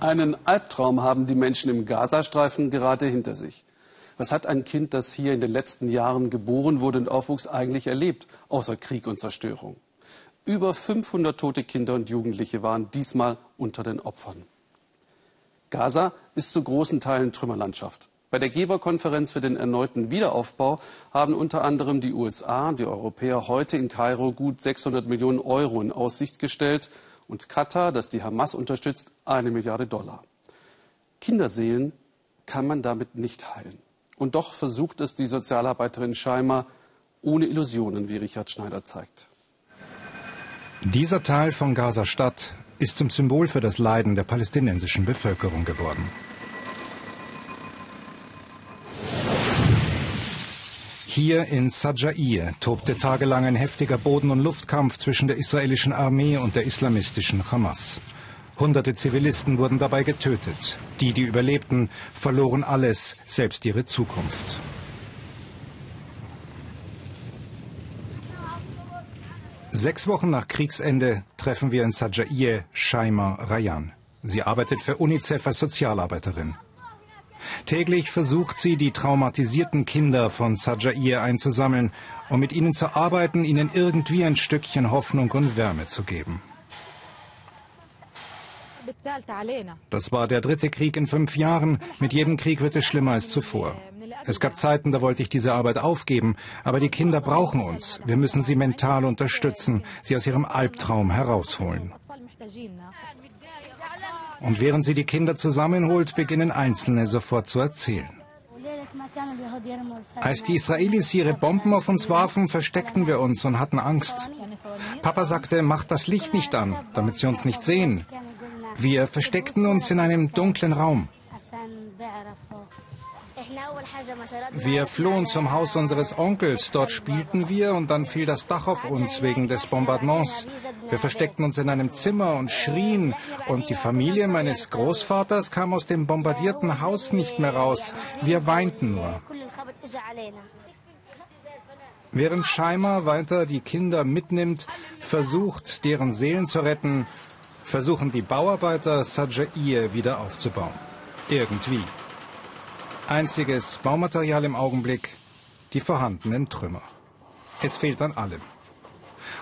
Einen Albtraum haben die Menschen im Gazastreifen gerade hinter sich. Was hat ein Kind, das hier in den letzten Jahren geboren wurde und aufwuchs, eigentlich erlebt, außer Krieg und Zerstörung? Über 500 tote Kinder und Jugendliche waren diesmal unter den Opfern. Gaza ist zu großen Teilen Trümmerlandschaft. Bei der Geberkonferenz für den erneuten Wiederaufbau haben unter anderem die USA und die Europäer heute in Kairo gut 600 Millionen Euro in Aussicht gestellt und Katar, das die Hamas unterstützt, eine Milliarde Dollar. Kinderseelen kann man damit nicht heilen. Und doch versucht es die Sozialarbeiterin Scheimer ohne Illusionen, wie Richard Schneider zeigt. Dieser Teil von Gaza-Stadt ist zum Symbol für das Leiden der palästinensischen Bevölkerung geworden. Hier in Saja'ir tobte tagelang ein heftiger Boden- und Luftkampf zwischen der israelischen Armee und der islamistischen Hamas. Hunderte Zivilisten wurden dabei getötet. Die, die überlebten, verloren alles, selbst ihre Zukunft. Sechs Wochen nach Kriegsende treffen wir in Saja'ir Shaima Rayan. Sie arbeitet für UNICEF als Sozialarbeiterin. Täglich versucht sie, die traumatisierten Kinder von Saja'ir einzusammeln, um mit ihnen zu arbeiten, ihnen irgendwie ein Stückchen Hoffnung und Wärme zu geben. Das war der dritte Krieg in fünf Jahren. Mit jedem Krieg wird es schlimmer als zuvor. Es gab Zeiten, da wollte ich diese Arbeit aufgeben, aber die Kinder brauchen uns. Wir müssen sie mental unterstützen, sie aus ihrem Albtraum herausholen. Und während sie die Kinder zusammenholt, beginnen Einzelne sofort zu erzählen. Als die Israelis ihre Bomben auf uns warfen, versteckten wir uns und hatten Angst. Papa sagte, macht das Licht nicht an, damit sie uns nicht sehen. Wir versteckten uns in einem dunklen Raum. Wir flohen zum Haus unseres Onkels. Dort spielten wir und dann fiel das Dach auf uns wegen des Bombardements. Wir versteckten uns in einem Zimmer und schrien. Und die Familie meines Großvaters kam aus dem bombardierten Haus nicht mehr raus. Wir weinten nur. Während Scheimer weiter die Kinder mitnimmt, versucht, deren Seelen zu retten, versuchen die Bauarbeiter Saja'ir wieder aufzubauen. Irgendwie. Einziges Baumaterial im Augenblick, die vorhandenen Trümmer. Es fehlt an allem.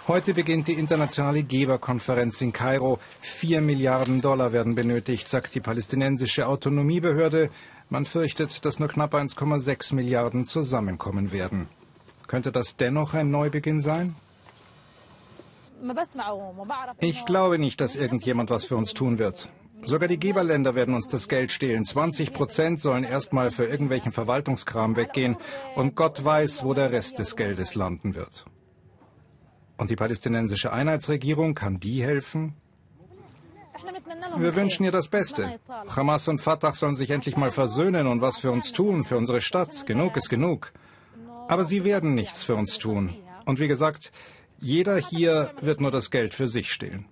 Heute beginnt die internationale Geberkonferenz in Kairo. Vier Milliarden Dollar werden benötigt, sagt die palästinensische Autonomiebehörde. Man fürchtet, dass nur knapp 1,6 Milliarden zusammenkommen werden. Könnte das dennoch ein Neubeginn sein? Ich glaube nicht, dass irgendjemand was für uns tun wird. Sogar die Geberländer werden uns das Geld stehlen. 20 Prozent sollen erstmal für irgendwelchen Verwaltungskram weggehen. Und Gott weiß, wo der Rest des Geldes landen wird. Und die palästinensische Einheitsregierung, kann die helfen? Wir wünschen ihr das Beste. Hamas und Fatah sollen sich endlich mal versöhnen und was für uns tun, für unsere Stadt. Genug ist genug. Aber sie werden nichts für uns tun. Und wie gesagt, jeder hier wird nur das Geld für sich stehlen.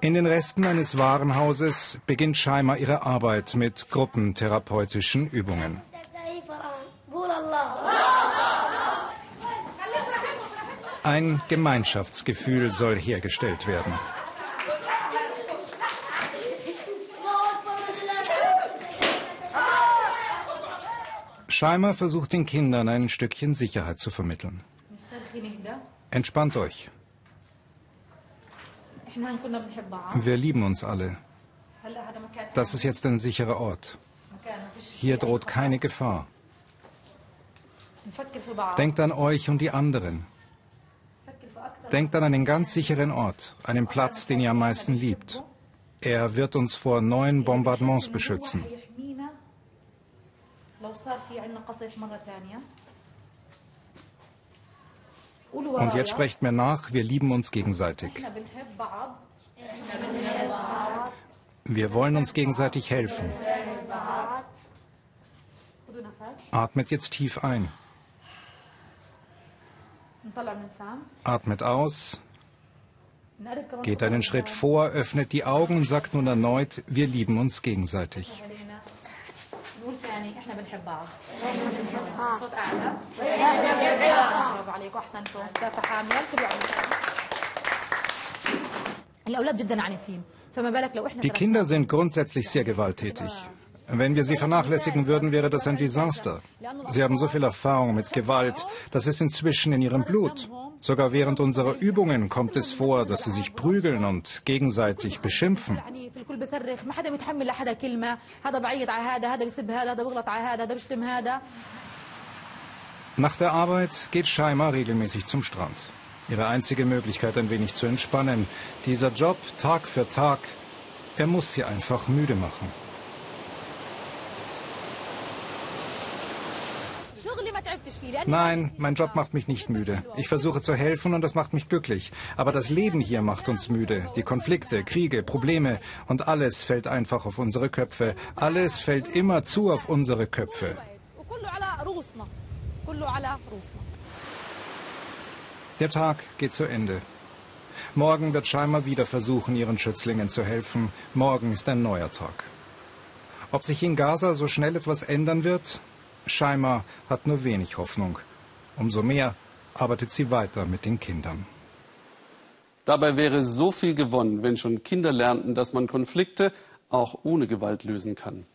In den Resten eines Warenhauses beginnt Scheimer ihre Arbeit mit gruppentherapeutischen Übungen. Ein Gemeinschaftsgefühl soll hergestellt werden. Scheimer versucht den Kindern ein Stückchen Sicherheit zu vermitteln. Entspannt euch. Wir lieben uns alle. Das ist jetzt ein sicherer Ort. Hier droht keine Gefahr. Denkt an euch und die anderen. Denkt an einen ganz sicheren Ort, einen Platz, den ihr am meisten liebt. Er wird uns vor neuen Bombardements beschützen. Und jetzt sprecht mir nach, wir lieben uns gegenseitig. Wir wollen uns gegenseitig helfen. Atmet jetzt tief ein. Atmet aus. Geht einen Schritt vor, öffnet die Augen und sagt nun erneut, wir lieben uns gegenseitig. Die Kinder sind grundsätzlich sehr gewalttätig. Wenn wir sie vernachlässigen würden, wäre das ein Desaster. Sie haben so viel Erfahrung mit Gewalt, das ist inzwischen in ihrem Blut. Sogar während unserer Übungen kommt es vor, dass sie sich prügeln und gegenseitig beschimpfen. Nach der Arbeit geht Shaima regelmäßig zum Strand. Ihre einzige Möglichkeit, ein wenig zu entspannen. Dieser Job Tag für Tag, er muss sie einfach müde machen. Nein, mein Job macht mich nicht müde. Ich versuche zu helfen und das macht mich glücklich. Aber das Leben hier macht uns müde. Die Konflikte, Kriege, Probleme und alles fällt einfach auf unsere Köpfe. Alles fällt immer zu auf unsere Köpfe. Der Tag geht zu Ende. Morgen wird Scheimer wieder versuchen, ihren Schützlingen zu helfen. Morgen ist ein neuer Tag. Ob sich in Gaza so schnell etwas ändern wird, Scheimer hat nur wenig Hoffnung. Umso mehr arbeitet sie weiter mit den Kindern. Dabei wäre so viel gewonnen, wenn schon Kinder lernten, dass man Konflikte auch ohne Gewalt lösen kann.